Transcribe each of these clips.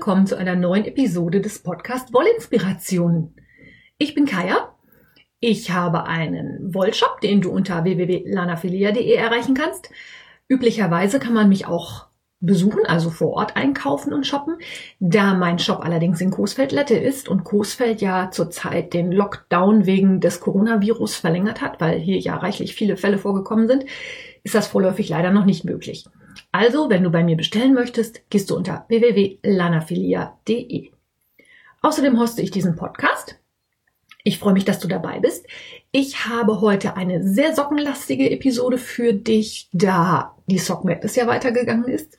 Willkommen zu einer neuen Episode des Podcast Wollinspirationen. Ich bin Kaya. Ich habe einen Wollshop, den du unter www.lanafilia.de erreichen kannst. Üblicherweise kann man mich auch besuchen, also vor Ort einkaufen und shoppen. Da mein Shop allerdings in Coesfeld-Lette ist und Coesfeld ja zurzeit den Lockdown wegen des Coronavirus verlängert hat, weil hier ja reichlich viele Fälle vorgekommen sind, ist das vorläufig leider noch nicht möglich. Also, wenn du bei mir bestellen möchtest, gehst du unter www.lanafilia.de. Außerdem hoste ich diesen Podcast. Ich freue mich, dass du dabei bist. Ich habe heute eine sehr sockenlastige Episode für dich, da die Sockenwelt ja weitergegangen ist.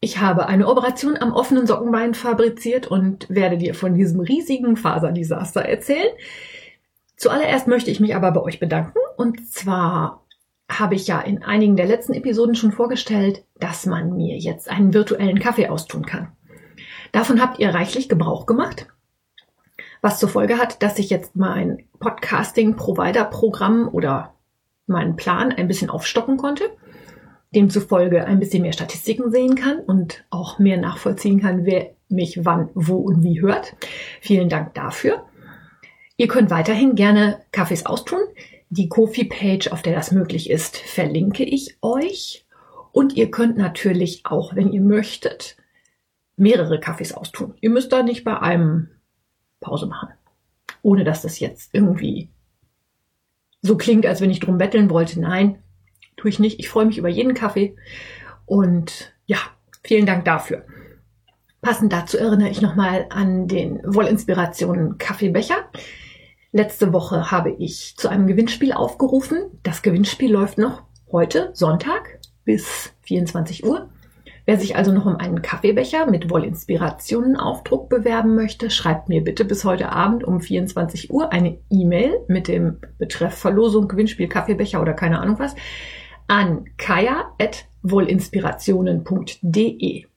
Ich habe eine Operation am offenen Sockenbein fabriziert und werde dir von diesem riesigen Faserdesaster erzählen. Zuallererst möchte ich mich aber bei euch bedanken. Und zwar habe ich ja in einigen der letzten Episoden schon vorgestellt, dass man mir jetzt einen virtuellen Kaffee austun kann. Davon habt ihr reichlich Gebrauch gemacht, was zur Folge hat, dass ich jetzt mein Podcasting-Provider-Programm oder meinen Plan ein bisschen aufstocken konnte, demzufolge ein bisschen mehr Statistiken sehen kann und auch mehr nachvollziehen kann, wer mich wann, wo und wie hört. Vielen Dank dafür. Ihr könnt weiterhin gerne Kaffees austun. Die Kofi-Page, auf der das möglich ist, verlinke ich euch. Und ihr könnt natürlich auch, wenn ihr möchtet, mehrere Kaffees austun. Ihr müsst da nicht bei einem Pause machen. Ohne dass das jetzt irgendwie so klingt, als wenn ich drum betteln wollte. Nein, tue ich nicht. Ich freue mich über jeden Kaffee. Und ja, vielen Dank dafür. Passend dazu erinnere ich nochmal an den Wollinspirationen Kaffeebecher. Letzte Woche habe ich zu einem Gewinnspiel aufgerufen. Das Gewinnspiel läuft noch heute, Sonntag, bis 24 Uhr. Wer sich also noch um einen Kaffeebecher mit Wollinspirationen-Aufdruck bewerben möchte, schreibt mir bitte bis heute Abend um 24 Uhr eine E-Mail mit dem Betreff Verlosung, Gewinnspiel, Kaffeebecher oder keine Ahnung was an kaya.wollinspirationen.de.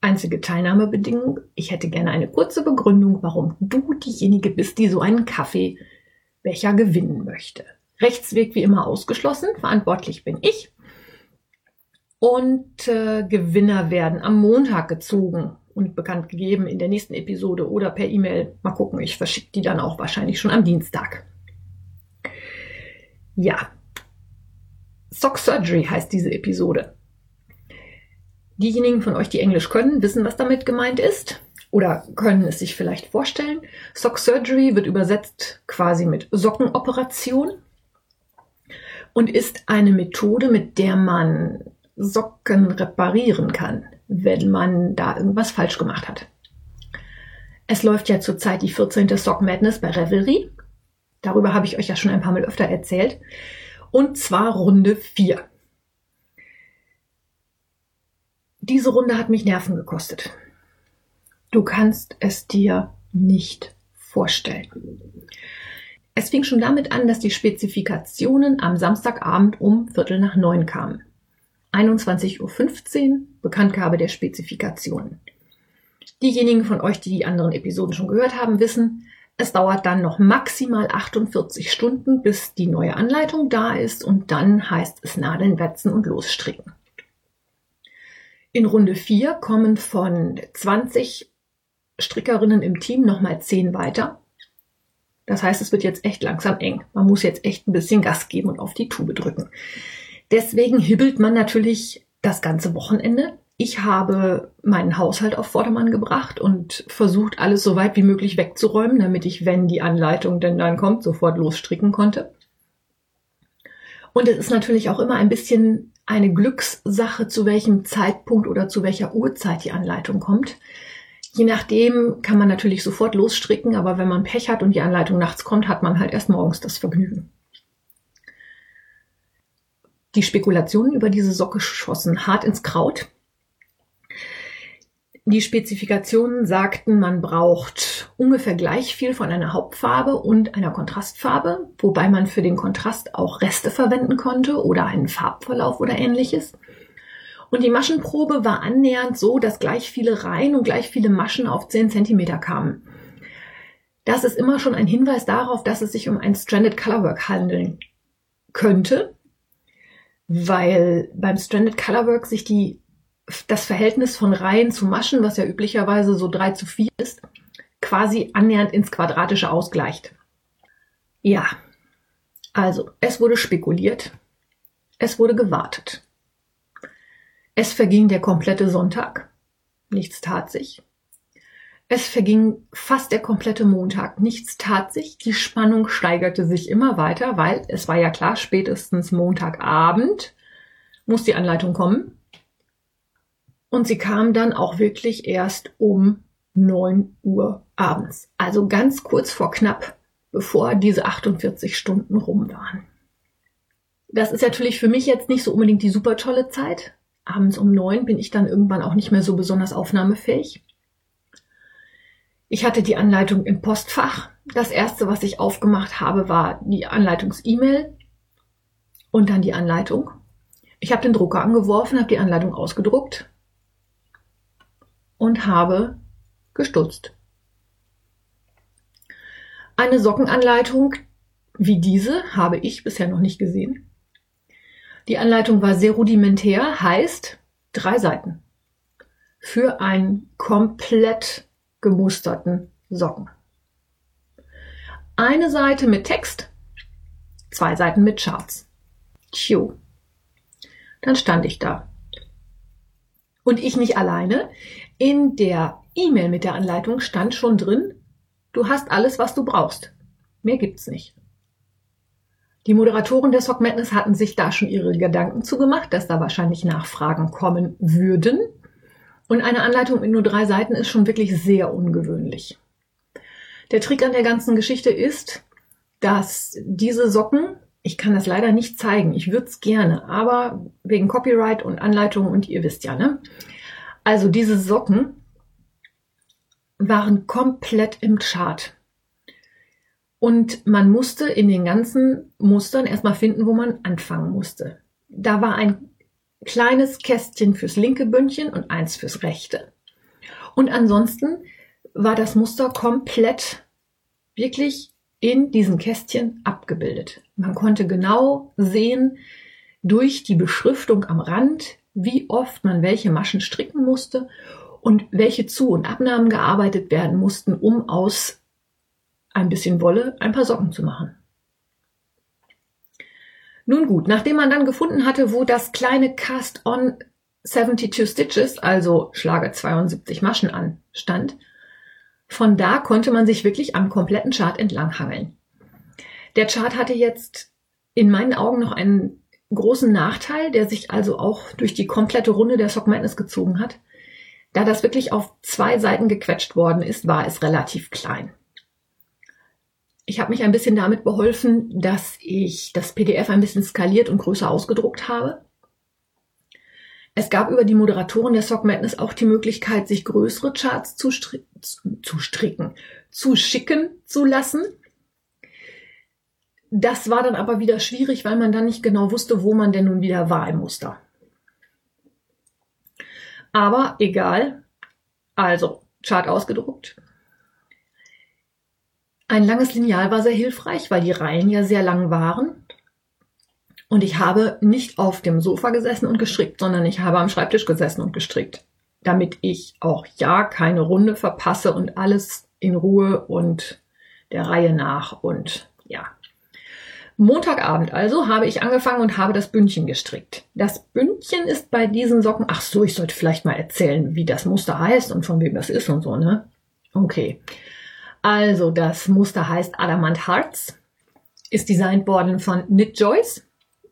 Einzige Teilnahmebedingung, ich hätte gerne eine kurze Begründung, warum du diejenige bist, die so einen Kaffeebecher gewinnen möchte. Rechtsweg wie immer ausgeschlossen, verantwortlich bin ich. Und äh, Gewinner werden am Montag gezogen und bekannt gegeben in der nächsten Episode oder per E-Mail. Mal gucken, ich verschicke die dann auch wahrscheinlich schon am Dienstag. Ja. Sock Surgery heißt diese Episode. Diejenigen von euch, die Englisch können, wissen, was damit gemeint ist oder können es sich vielleicht vorstellen. Sock Surgery wird übersetzt quasi mit Sockenoperation und ist eine Methode, mit der man Socken reparieren kann, wenn man da irgendwas falsch gemacht hat. Es läuft ja zurzeit die 14. Sock Madness bei Revelry. Darüber habe ich euch ja schon ein paar Mal öfter erzählt. Und zwar Runde 4. Diese Runde hat mich Nerven gekostet. Du kannst es dir nicht vorstellen. Es fing schon damit an, dass die Spezifikationen am Samstagabend um Viertel nach neun kamen. 21.15 Uhr Bekanntgabe der Spezifikationen. Diejenigen von euch, die die anderen Episoden schon gehört haben, wissen, es dauert dann noch maximal 48 Stunden, bis die neue Anleitung da ist und dann heißt es Nadeln wetzen und losstricken. In Runde 4 kommen von 20 Strickerinnen im Team nochmal 10 weiter. Das heißt, es wird jetzt echt langsam eng. Man muss jetzt echt ein bisschen Gas geben und auf die Tube drücken. Deswegen hibbelt man natürlich das ganze Wochenende. Ich habe meinen Haushalt auf Vordermann gebracht und versucht, alles so weit wie möglich wegzuräumen, damit ich, wenn die Anleitung denn dann kommt, sofort losstricken konnte. Und es ist natürlich auch immer ein bisschen eine Glückssache, zu welchem Zeitpunkt oder zu welcher Uhrzeit die Anleitung kommt. Je nachdem kann man natürlich sofort losstricken, aber wenn man Pech hat und die Anleitung nachts kommt, hat man halt erst morgens das Vergnügen. Die Spekulationen über diese Socke schossen hart ins Kraut. Die Spezifikationen sagten, man braucht ungefähr gleich viel von einer Hauptfarbe und einer Kontrastfarbe, wobei man für den Kontrast auch Reste verwenden konnte oder einen Farbverlauf oder ähnliches. Und die Maschenprobe war annähernd so, dass gleich viele Reihen und gleich viele Maschen auf 10 cm kamen. Das ist immer schon ein Hinweis darauf, dass es sich um ein Stranded Colorwork handeln könnte, weil beim Stranded Colorwork sich die das Verhältnis von Reihen zu Maschen, was ja üblicherweise so drei zu vier ist, quasi annähernd ins Quadratische ausgleicht. Ja, also es wurde spekuliert, es wurde gewartet. Es verging der komplette Sonntag, nichts tat sich. Es verging fast der komplette Montag, nichts tat sich, die Spannung steigerte sich immer weiter, weil es war ja klar, spätestens Montagabend muss die Anleitung kommen. Und sie kam dann auch wirklich erst um 9 Uhr abends. Also ganz kurz vor knapp, bevor diese 48 Stunden rum waren. Das ist natürlich für mich jetzt nicht so unbedingt die super tolle Zeit. Abends um neun bin ich dann irgendwann auch nicht mehr so besonders aufnahmefähig. Ich hatte die Anleitung im Postfach. Das erste, was ich aufgemacht habe, war die Anleitungs-E-Mail und dann die Anleitung. Ich habe den Drucker angeworfen, habe die Anleitung ausgedruckt und habe gestutzt. Eine Sockenanleitung wie diese habe ich bisher noch nicht gesehen. Die Anleitung war sehr rudimentär, heißt drei Seiten für einen komplett gemusterten Socken. Eine Seite mit Text, zwei Seiten mit Charts. Tjo. Dann stand ich da. Und ich nicht alleine. In der E-Mail mit der Anleitung stand schon drin, du hast alles, was du brauchst. Mehr gibt's nicht. Die Moderatoren der Sock Madness hatten sich da schon ihre Gedanken zugemacht, dass da wahrscheinlich Nachfragen kommen würden. Und eine Anleitung mit nur drei Seiten ist schon wirklich sehr ungewöhnlich. Der Trick an der ganzen Geschichte ist, dass diese Socken, ich kann das leider nicht zeigen, ich würde es gerne, aber wegen Copyright und Anleitung und ihr wisst ja, ne? Also diese Socken waren komplett im Chart. Und man musste in den ganzen Mustern erstmal finden, wo man anfangen musste. Da war ein kleines Kästchen fürs linke Bündchen und eins fürs rechte. Und ansonsten war das Muster komplett wirklich in diesen Kästchen abgebildet. Man konnte genau sehen durch die Beschriftung am Rand, wie oft man welche Maschen stricken musste und welche Zu- und Abnahmen gearbeitet werden mussten, um aus ein bisschen Wolle ein paar Socken zu machen. Nun gut, nachdem man dann gefunden hatte, wo das kleine Cast-on 72 Stitches, also Schlage 72 Maschen anstand, von da konnte man sich wirklich am kompletten Chart entlanghangeln. Der Chart hatte jetzt in meinen Augen noch einen großen Nachteil, der sich also auch durch die komplette Runde der Sock Madness gezogen hat. Da das wirklich auf zwei Seiten gequetscht worden ist, war es relativ klein. Ich habe mich ein bisschen damit beholfen, dass ich das PDF ein bisschen skaliert und größer ausgedruckt habe. Es gab über die Moderatoren der Sock Madness auch die Möglichkeit, sich größere Charts zu, stri zu stricken, zu schicken zu lassen. Das war dann aber wieder schwierig, weil man dann nicht genau wusste, wo man denn nun wieder war im Muster. Aber egal. Also, Chart ausgedruckt, ein langes Lineal war sehr hilfreich, weil die Reihen ja sehr lang waren. Und ich habe nicht auf dem Sofa gesessen und gestrickt, sondern ich habe am Schreibtisch gesessen und gestrickt, damit ich auch ja keine Runde verpasse und alles in Ruhe und der Reihe nach und ja. Montagabend also habe ich angefangen und habe das Bündchen gestrickt. Das Bündchen ist bei diesen Socken, ach so, ich sollte vielleicht mal erzählen, wie das Muster heißt und von wem das ist und so, ne? Okay. Also das Muster heißt Adamant Hearts, ist designt worden von Knit Joyce.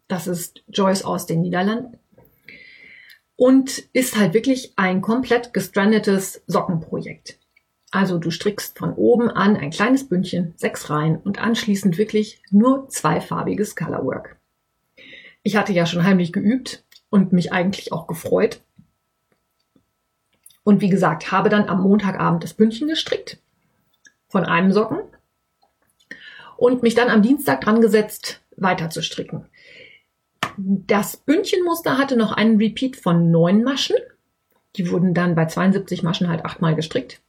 Das ist Joyce aus den Niederlanden. Und ist halt wirklich ein komplett gestrandetes Sockenprojekt. Also du strickst von oben an ein kleines Bündchen, sechs Reihen und anschließend wirklich nur zweifarbiges Colorwork. Ich hatte ja schon heimlich geübt und mich eigentlich auch gefreut. Und wie gesagt, habe dann am Montagabend das Bündchen gestrickt von einem Socken und mich dann am Dienstag dran gesetzt, weiter zu stricken. Das Bündchenmuster hatte noch einen Repeat von neun Maschen. Die wurden dann bei 72 Maschen halt achtmal gestrickt.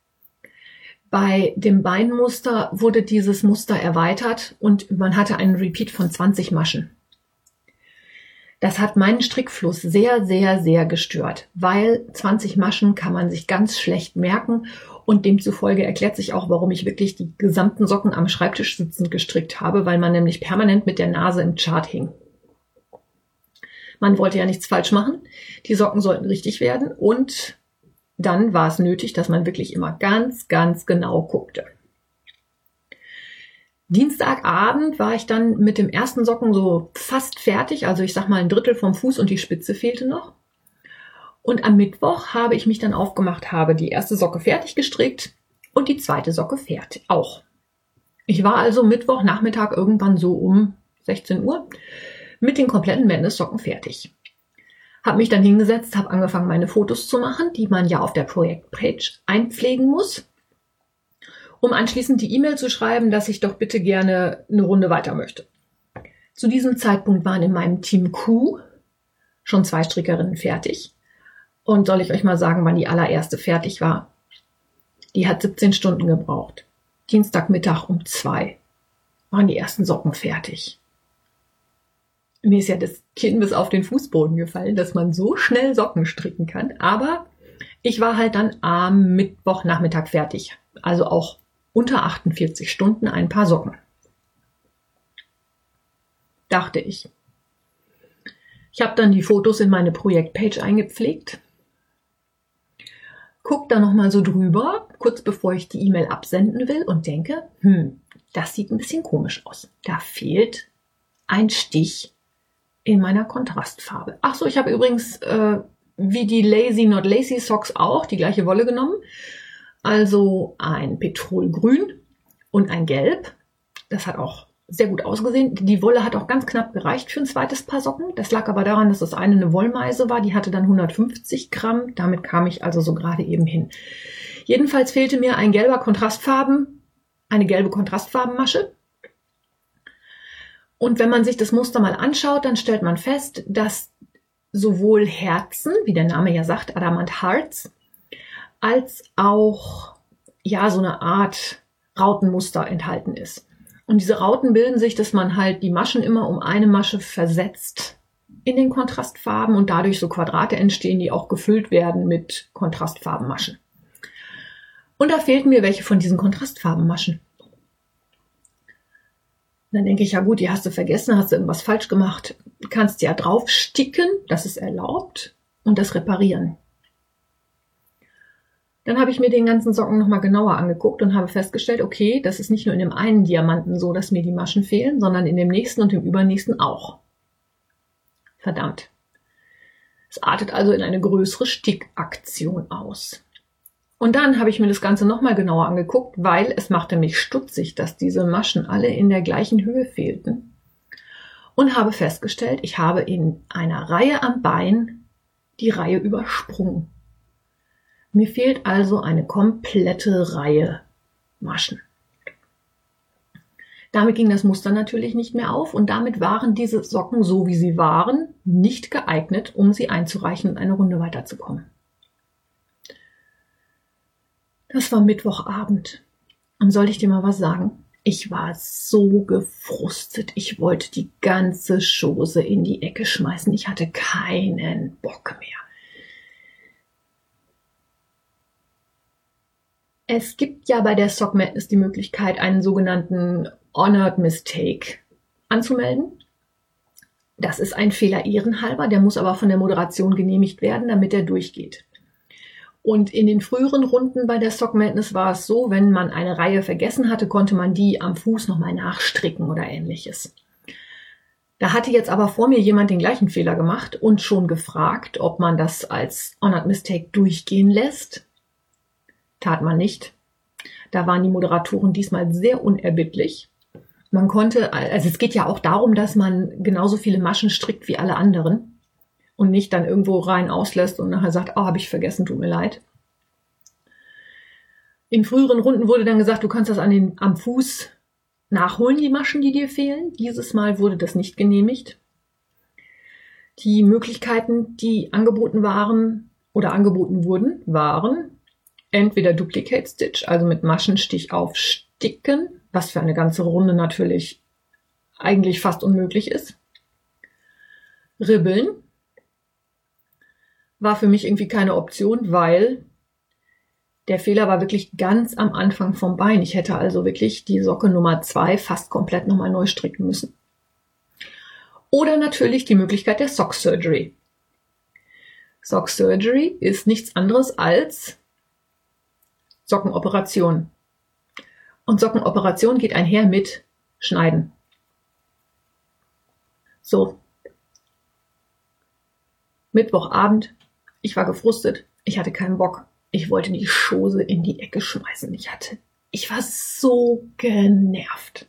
Bei dem Beinmuster wurde dieses Muster erweitert und man hatte einen Repeat von 20 Maschen. Das hat meinen Strickfluss sehr, sehr, sehr gestört, weil 20 Maschen kann man sich ganz schlecht merken und demzufolge erklärt sich auch, warum ich wirklich die gesamten Socken am Schreibtisch sitzend gestrickt habe, weil man nämlich permanent mit der Nase im Chart hing. Man wollte ja nichts falsch machen. Die Socken sollten richtig werden und dann war es nötig, dass man wirklich immer ganz, ganz genau guckte. Dienstagabend war ich dann mit dem ersten Socken so fast fertig. Also ich sag mal ein Drittel vom Fuß und die Spitze fehlte noch. Und am Mittwoch habe ich mich dann aufgemacht, habe die erste Socke fertig gestrickt und die zweite Socke fertig auch. Ich war also Mittwochnachmittag irgendwann so um 16 Uhr mit den kompletten Madness-Socken fertig. Habe mich dann hingesetzt, habe angefangen, meine Fotos zu machen, die man ja auf der Projektpage einpflegen muss um anschließend die E-Mail zu schreiben, dass ich doch bitte gerne eine Runde weiter möchte. Zu diesem Zeitpunkt waren in meinem Team Q schon zwei Strickerinnen fertig. Und soll ich euch mal sagen, wann die allererste fertig war? Die hat 17 Stunden gebraucht. Dienstagmittag um zwei waren die ersten Socken fertig. Mir ist ja das Kinn bis auf den Fußboden gefallen, dass man so schnell Socken stricken kann. Aber ich war halt dann am Mittwochnachmittag fertig. Also auch unter 48 Stunden ein paar Socken. Dachte ich. Ich habe dann die Fotos in meine Projektpage eingepflegt. Guck da nochmal so drüber, kurz bevor ich die E-Mail absenden will und denke, hm, das sieht ein bisschen komisch aus. Da fehlt ein Stich in meiner Kontrastfarbe. Ach so, ich habe übrigens äh, wie die Lazy Not Lazy Socks auch die gleiche Wolle genommen also ein Petrolgrün und ein Gelb. Das hat auch sehr gut ausgesehen. Die Wolle hat auch ganz knapp gereicht für ein zweites Paar Socken. Das lag aber daran, dass das eine eine Wollmeise war. Die hatte dann 150 Gramm. Damit kam ich also so gerade eben hin. Jedenfalls fehlte mir ein gelber Kontrastfarben, eine gelbe Kontrastfarbenmasche. Und wenn man sich das Muster mal anschaut, dann stellt man fest, dass sowohl Herzen, wie der Name ja sagt, Adamant Hearts, als auch ja so eine Art Rautenmuster enthalten ist. Und diese Rauten bilden sich, dass man halt die Maschen immer um eine Masche versetzt in den Kontrastfarben und dadurch so Quadrate entstehen, die auch gefüllt werden mit Kontrastfarbenmaschen. Und da fehlten mir welche von diesen Kontrastfarbenmaschen. Dann denke ich, ja gut, die hast du vergessen, hast du irgendwas falsch gemacht. Du kannst ja draufsticken, das ist erlaubt, und das reparieren. Dann habe ich mir den ganzen Socken nochmal genauer angeguckt und habe festgestellt, okay, das ist nicht nur in dem einen Diamanten so, dass mir die Maschen fehlen, sondern in dem nächsten und dem übernächsten auch. Verdammt. Es artet also in eine größere Stickaktion aus. Und dann habe ich mir das Ganze nochmal genauer angeguckt, weil es machte mich stutzig, dass diese Maschen alle in der gleichen Höhe fehlten. Und habe festgestellt, ich habe in einer Reihe am Bein die Reihe übersprungen. Mir fehlt also eine komplette Reihe Maschen. Damit ging das Muster natürlich nicht mehr auf und damit waren diese Socken, so wie sie waren, nicht geeignet, um sie einzureichen und eine Runde weiterzukommen. Das war Mittwochabend. Und soll ich dir mal was sagen? Ich war so gefrustet. Ich wollte die ganze Chose in die Ecke schmeißen. Ich hatte keinen Bock mehr. Es gibt ja bei der Sock Madness die Möglichkeit, einen sogenannten Honored Mistake anzumelden. Das ist ein Fehler ehrenhalber, der muss aber von der Moderation genehmigt werden, damit er durchgeht. Und in den früheren Runden bei der Sock Madness war es so, wenn man eine Reihe vergessen hatte, konnte man die am Fuß nochmal nachstricken oder ähnliches. Da hatte jetzt aber vor mir jemand den gleichen Fehler gemacht und schon gefragt, ob man das als Honored Mistake durchgehen lässt. Tat man nicht. Da waren die Moderatoren diesmal sehr unerbittlich. Man konnte, also es geht ja auch darum, dass man genauso viele Maschen strickt wie alle anderen und nicht dann irgendwo rein auslässt und nachher sagt, oh, habe ich vergessen, tut mir leid. In früheren Runden wurde dann gesagt, du kannst das an den, am Fuß nachholen, die Maschen, die dir fehlen. Dieses Mal wurde das nicht genehmigt. Die Möglichkeiten, die angeboten waren oder angeboten wurden, waren entweder Duplicate Stitch, also mit Maschenstich aufsticken, was für eine ganze Runde natürlich eigentlich fast unmöglich ist. Ribbeln war für mich irgendwie keine Option, weil der Fehler war wirklich ganz am Anfang vom Bein. Ich hätte also wirklich die Socke Nummer zwei fast komplett nochmal neu stricken müssen. Oder natürlich die Möglichkeit der Sock Surgery. Sock Surgery ist nichts anderes als Sockenoperation. Und Sockenoperation geht einher mit Schneiden. So. Mittwochabend. Ich war gefrustet. Ich hatte keinen Bock. Ich wollte die Schose in die Ecke schmeißen. Ich hatte, ich war so genervt.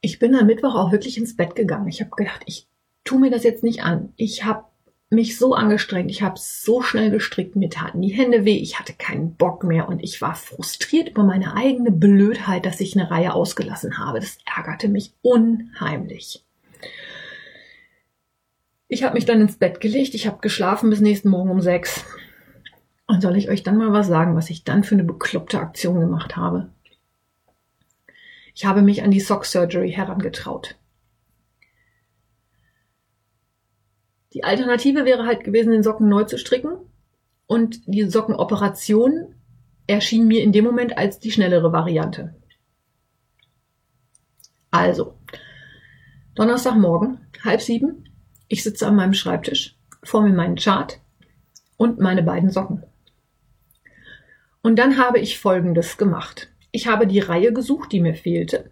Ich bin am Mittwoch auch wirklich ins Bett gegangen. Ich habe gedacht, ich tu mir das jetzt nicht an. Ich habe mich so angestrengt, ich habe so schnell gestrickt, mir taten die Hände weh, ich hatte keinen Bock mehr und ich war frustriert über meine eigene Blödheit, dass ich eine Reihe ausgelassen habe. Das ärgerte mich unheimlich. Ich habe mich dann ins Bett gelegt, ich habe geschlafen bis nächsten Morgen um sechs. Und soll ich euch dann mal was sagen, was ich dann für eine bekloppte Aktion gemacht habe? Ich habe mich an die Sock Surgery herangetraut. Die Alternative wäre halt gewesen, den Socken neu zu stricken. Und die Sockenoperation erschien mir in dem Moment als die schnellere Variante. Also, Donnerstagmorgen, halb sieben, ich sitze an meinem Schreibtisch, vor mir meinen Chart und meine beiden Socken. Und dann habe ich Folgendes gemacht. Ich habe die Reihe gesucht, die mir fehlte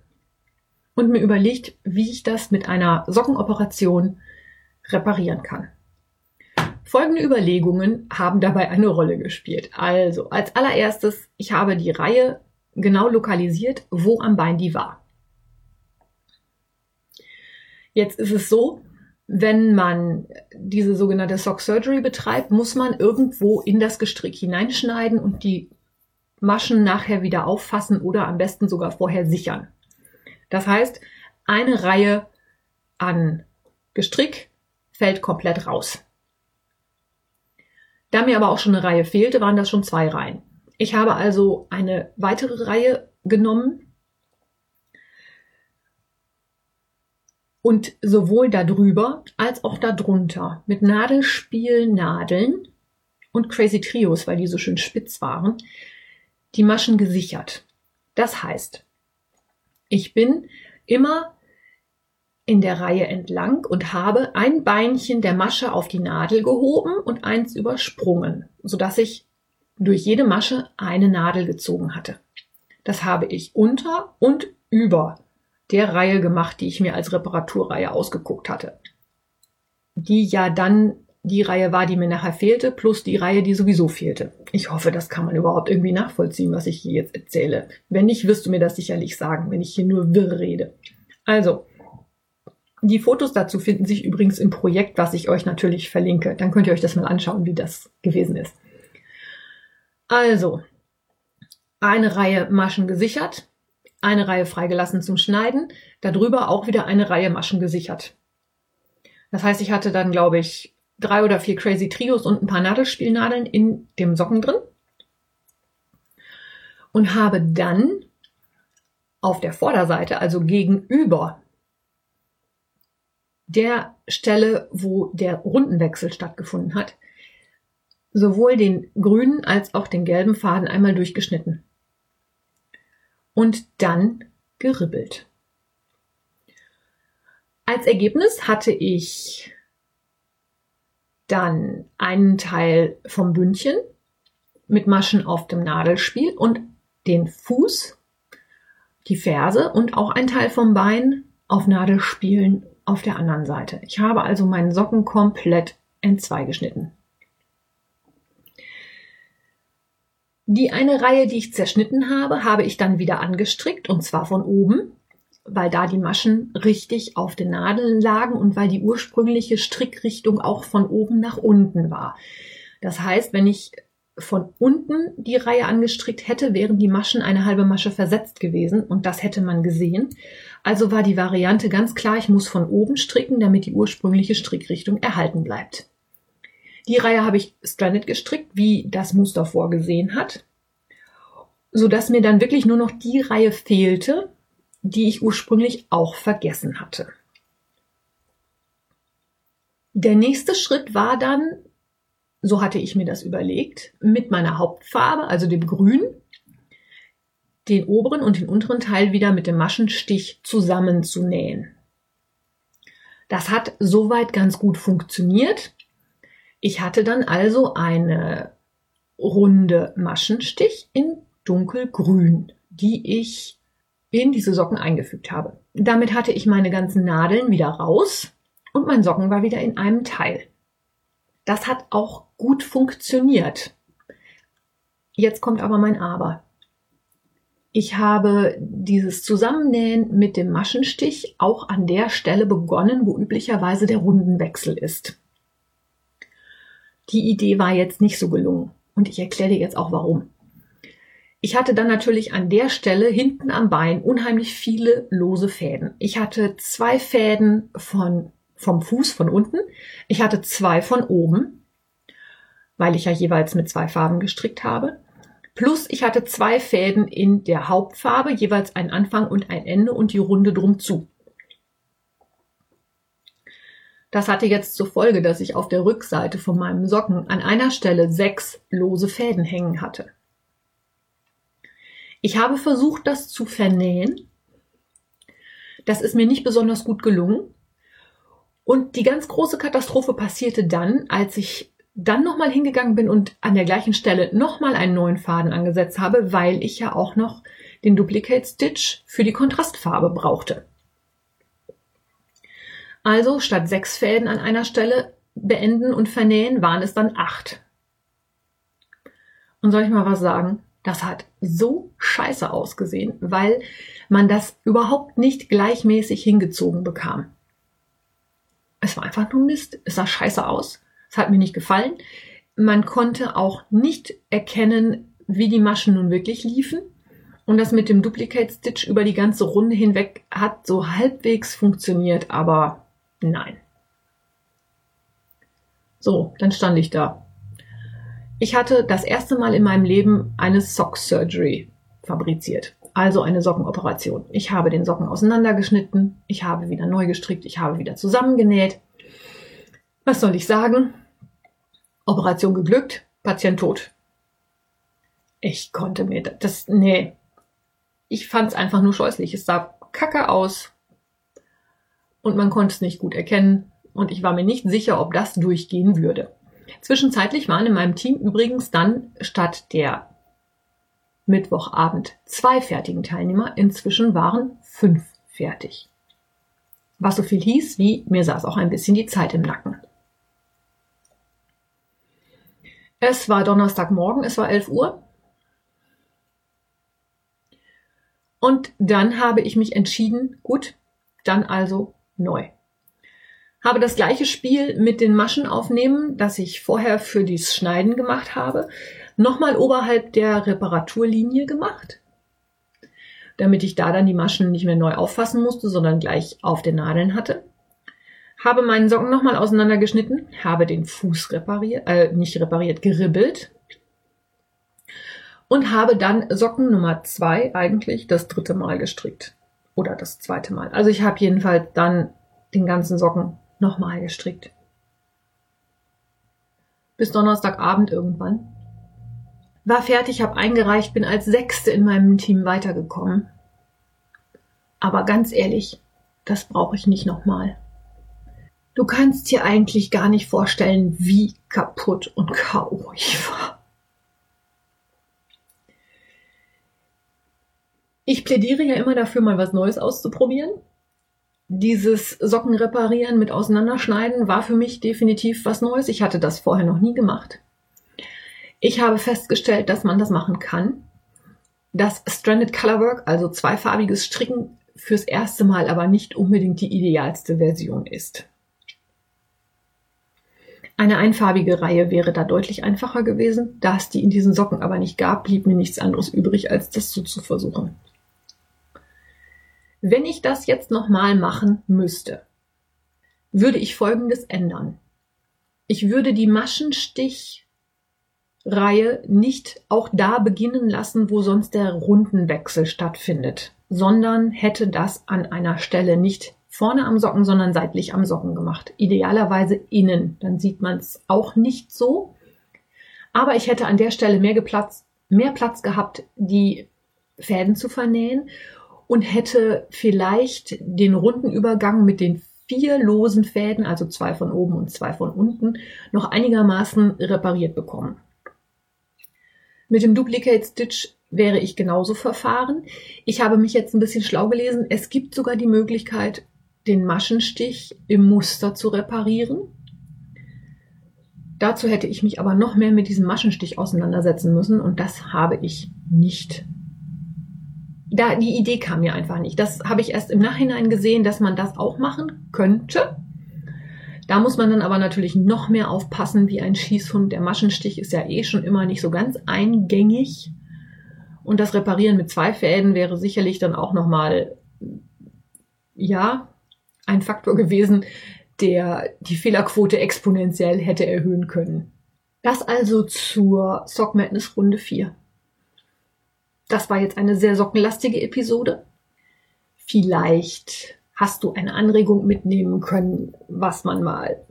und mir überlegt, wie ich das mit einer Sockenoperation reparieren kann. Folgende Überlegungen haben dabei eine Rolle gespielt. Also, als allererstes, ich habe die Reihe genau lokalisiert, wo am Bein die war. Jetzt ist es so, wenn man diese sogenannte Sock Surgery betreibt, muss man irgendwo in das Gestrick hineinschneiden und die Maschen nachher wieder auffassen oder am besten sogar vorher sichern. Das heißt, eine Reihe an Gestrick fällt komplett raus. Da mir aber auch schon eine Reihe fehlte, waren das schon zwei Reihen. Ich habe also eine weitere Reihe genommen und sowohl darüber als auch darunter mit Nadelspielnadeln und Crazy Trios, weil die so schön spitz waren, die Maschen gesichert. Das heißt, ich bin immer in der Reihe entlang und habe ein Beinchen der Masche auf die Nadel gehoben und eins übersprungen, sodass ich durch jede Masche eine Nadel gezogen hatte. Das habe ich unter und über der Reihe gemacht, die ich mir als Reparaturreihe ausgeguckt hatte. Die ja dann die Reihe war, die mir nachher fehlte, plus die Reihe, die sowieso fehlte. Ich hoffe, das kann man überhaupt irgendwie nachvollziehen, was ich hier jetzt erzähle. Wenn nicht, wirst du mir das sicherlich sagen, wenn ich hier nur wirr rede. Also, die Fotos dazu finden sich übrigens im Projekt, was ich euch natürlich verlinke. Dann könnt ihr euch das mal anschauen, wie das gewesen ist. Also, eine Reihe Maschen gesichert, eine Reihe freigelassen zum Schneiden, darüber auch wieder eine Reihe Maschen gesichert. Das heißt, ich hatte dann, glaube ich, drei oder vier Crazy Trios und ein paar Nadelspielnadeln in dem Socken drin und habe dann auf der Vorderseite, also gegenüber der Stelle, wo der Rundenwechsel stattgefunden hat, sowohl den grünen als auch den gelben Faden einmal durchgeschnitten und dann geribbelt. Als Ergebnis hatte ich dann einen Teil vom Bündchen mit Maschen auf dem Nadelspiel und den Fuß, die Ferse und auch ein Teil vom Bein auf Nadelspielen auf der anderen Seite. Ich habe also meinen Socken komplett entzwei Die eine Reihe, die ich zerschnitten habe, habe ich dann wieder angestrickt und zwar von oben, weil da die Maschen richtig auf den Nadeln lagen und weil die ursprüngliche Strickrichtung auch von oben nach unten war. Das heißt, wenn ich von unten die Reihe angestrickt hätte, wären die Maschen eine halbe Masche versetzt gewesen und das hätte man gesehen. Also war die Variante ganz klar, ich muss von oben stricken, damit die ursprüngliche Strickrichtung erhalten bleibt. Die Reihe habe ich stranded gestrickt, wie das Muster vorgesehen hat, so dass mir dann wirklich nur noch die Reihe fehlte, die ich ursprünglich auch vergessen hatte. Der nächste Schritt war dann, so hatte ich mir das überlegt, mit meiner Hauptfarbe, also dem Grün, den oberen und den unteren Teil wieder mit dem Maschenstich zusammenzunähen. Das hat soweit ganz gut funktioniert. Ich hatte dann also eine runde Maschenstich in dunkelgrün, die ich in diese Socken eingefügt habe. Damit hatte ich meine ganzen Nadeln wieder raus und mein Socken war wieder in einem Teil. Das hat auch gut funktioniert. Jetzt kommt aber mein Aber. Ich habe dieses Zusammennähen mit dem Maschenstich auch an der Stelle begonnen, wo üblicherweise der Rundenwechsel ist. Die Idee war jetzt nicht so gelungen und ich erkläre dir jetzt auch warum. Ich hatte dann natürlich an der Stelle hinten am Bein unheimlich viele lose Fäden. Ich hatte zwei Fäden von, vom Fuß von unten. Ich hatte zwei von oben, weil ich ja jeweils mit zwei Farben gestrickt habe. Plus ich hatte zwei Fäden in der Hauptfarbe, jeweils ein Anfang und ein Ende und die Runde drum zu. Das hatte jetzt zur Folge, dass ich auf der Rückseite von meinem Socken an einer Stelle sechs lose Fäden hängen hatte. Ich habe versucht, das zu vernähen. Das ist mir nicht besonders gut gelungen. Und die ganz große Katastrophe passierte dann, als ich dann nochmal hingegangen bin und an der gleichen Stelle nochmal einen neuen Faden angesetzt habe, weil ich ja auch noch den Duplicate Stitch für die Kontrastfarbe brauchte. Also statt sechs Fäden an einer Stelle beenden und vernähen, waren es dann acht. Und soll ich mal was sagen? Das hat so scheiße ausgesehen, weil man das überhaupt nicht gleichmäßig hingezogen bekam. Es war einfach nur Mist. Es sah scheiße aus. Es hat mir nicht gefallen. Man konnte auch nicht erkennen, wie die Maschen nun wirklich liefen. Und das mit dem Duplicate Stitch über die ganze Runde hinweg hat so halbwegs funktioniert, aber nein. So, dann stand ich da ich hatte das erste Mal in meinem Leben eine Sock Surgery fabriziert. Also eine Sockenoperation. Ich habe den Socken auseinandergeschnitten, ich habe wieder neu gestrickt, ich habe wieder zusammengenäht. Was soll ich sagen? Operation geglückt, Patient tot. Ich konnte mir das, nee. Ich fand es einfach nur scheußlich. Es sah kacke aus und man konnte es nicht gut erkennen und ich war mir nicht sicher, ob das durchgehen würde. Zwischenzeitlich waren in meinem Team übrigens dann statt der Mittwochabend zwei fertigen Teilnehmer, inzwischen waren fünf fertig. Was so viel hieß, wie mir saß auch ein bisschen die Zeit im Nacken. Es war Donnerstagmorgen, es war 11 Uhr. Und dann habe ich mich entschieden, gut, dann also neu habe das gleiche Spiel mit den Maschen aufnehmen, das ich vorher für dieses Schneiden gemacht habe, nochmal oberhalb der Reparaturlinie gemacht, damit ich da dann die Maschen nicht mehr neu auffassen musste, sondern gleich auf den Nadeln hatte. Habe meinen Socken nochmal auseinandergeschnitten, habe den Fuß repariert, äh, nicht repariert, geribbelt und habe dann Socken Nummer zwei eigentlich das dritte Mal gestrickt. Oder das zweite Mal. Also ich habe jedenfalls dann den ganzen Socken nochmal gestrickt. Bis Donnerstagabend irgendwann. War fertig, habe eingereicht, bin als Sechste in meinem Team weitergekommen. Aber ganz ehrlich, das brauche ich nicht nochmal. Du kannst dir eigentlich gar nicht vorstellen, wie kaputt und K.O. ich war. Ich plädiere ja immer dafür, mal was Neues auszuprobieren dieses Socken reparieren mit Auseinanderschneiden war für mich definitiv was Neues. Ich hatte das vorher noch nie gemacht. Ich habe festgestellt, dass man das machen kann. Das Stranded Colorwork, also zweifarbiges Stricken, fürs erste Mal aber nicht unbedingt die idealste Version ist. Eine einfarbige Reihe wäre da deutlich einfacher gewesen. Da es die in diesen Socken aber nicht gab, blieb mir nichts anderes übrig, als das so zu versuchen. Wenn ich das jetzt nochmal machen müsste, würde ich Folgendes ändern. Ich würde die Maschenstichreihe nicht auch da beginnen lassen, wo sonst der Rundenwechsel stattfindet. sondern hätte das an einer Stelle nicht vorne am Socken, sondern seitlich am Socken gemacht. Idealerweise innen. Dann sieht man es auch nicht so. Aber ich hätte an der Stelle mehr, Platz, mehr Platz gehabt, die Fäden zu vernähen und hätte vielleicht den runden Übergang mit den vier losen Fäden, also zwei von oben und zwei von unten, noch einigermaßen repariert bekommen. Mit dem Duplicate Stitch wäre ich genauso verfahren. Ich habe mich jetzt ein bisschen schlau gelesen. Es gibt sogar die Möglichkeit, den Maschenstich im Muster zu reparieren. Dazu hätte ich mich aber noch mehr mit diesem Maschenstich auseinandersetzen müssen und das habe ich nicht. Da, die Idee kam mir einfach nicht. Das habe ich erst im Nachhinein gesehen, dass man das auch machen könnte. Da muss man dann aber natürlich noch mehr aufpassen wie ein Schießhund. Der Maschenstich ist ja eh schon immer nicht so ganz eingängig. Und das Reparieren mit zwei Fäden wäre sicherlich dann auch nochmal, ja, ein Faktor gewesen, der die Fehlerquote exponentiell hätte erhöhen können. Das also zur Sock Madness Runde 4. Das war jetzt eine sehr sockenlastige Episode. Vielleicht hast du eine Anregung mitnehmen können, was man mal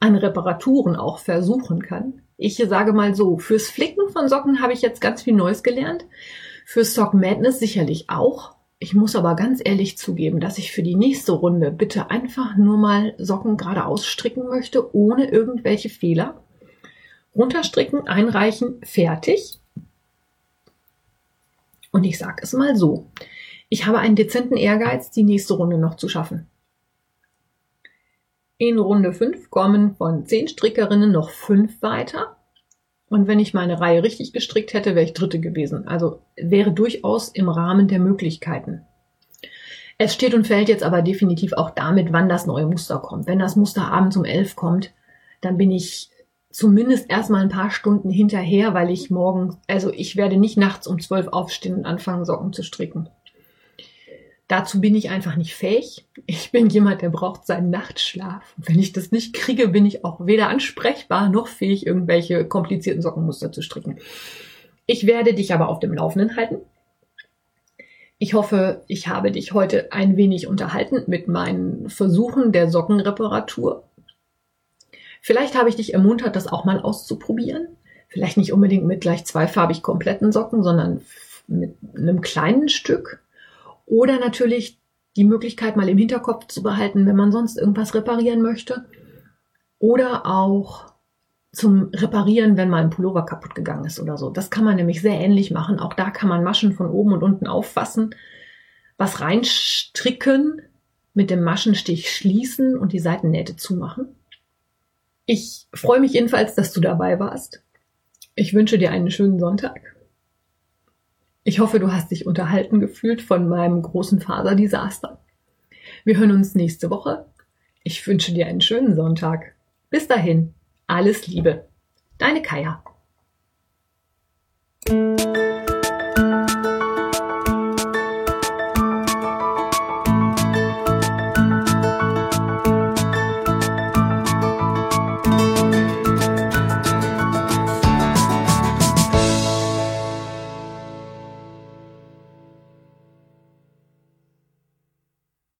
an Reparaturen auch versuchen kann. Ich sage mal so, fürs Flicken von Socken habe ich jetzt ganz viel Neues gelernt. Für Sock Madness sicherlich auch. Ich muss aber ganz ehrlich zugeben, dass ich für die nächste Runde bitte einfach nur mal Socken geradeaus stricken möchte, ohne irgendwelche Fehler. Runterstricken, einreichen, fertig. Und ich sage es mal so. Ich habe einen dezenten Ehrgeiz, die nächste Runde noch zu schaffen. In Runde 5 kommen von 10 Strickerinnen noch 5 weiter. Und wenn ich meine Reihe richtig gestrickt hätte, wäre ich Dritte gewesen. Also wäre durchaus im Rahmen der Möglichkeiten. Es steht und fällt jetzt aber definitiv auch damit, wann das neue Muster kommt. Wenn das Muster abends um elf kommt, dann bin ich zumindest erstmal ein paar Stunden hinterher, weil ich morgen, also ich werde nicht nachts um zwölf aufstehen und anfangen, Socken zu stricken. Dazu bin ich einfach nicht fähig. Ich bin jemand, der braucht seinen Nachtschlaf. Und wenn ich das nicht kriege, bin ich auch weder ansprechbar noch fähig, irgendwelche komplizierten Sockenmuster zu stricken. Ich werde dich aber auf dem Laufenden halten. Ich hoffe, ich habe dich heute ein wenig unterhalten mit meinen Versuchen der Sockenreparatur. Vielleicht habe ich dich ermuntert, das auch mal auszuprobieren. Vielleicht nicht unbedingt mit gleich zweifarbig kompletten Socken, sondern mit einem kleinen Stück. Oder natürlich die Möglichkeit mal im Hinterkopf zu behalten, wenn man sonst irgendwas reparieren möchte. Oder auch zum Reparieren, wenn mal ein Pullover kaputt gegangen ist oder so. Das kann man nämlich sehr ähnlich machen. Auch da kann man Maschen von oben und unten auffassen, was reinstricken, mit dem Maschenstich schließen und die Seitennähte zumachen. Ich freue mich jedenfalls, dass du dabei warst. Ich wünsche dir einen schönen Sonntag. Ich hoffe, du hast dich unterhalten gefühlt von meinem großen Faserdesaster. Wir hören uns nächste Woche. Ich wünsche dir einen schönen Sonntag. Bis dahin, alles Liebe. Deine Kaya.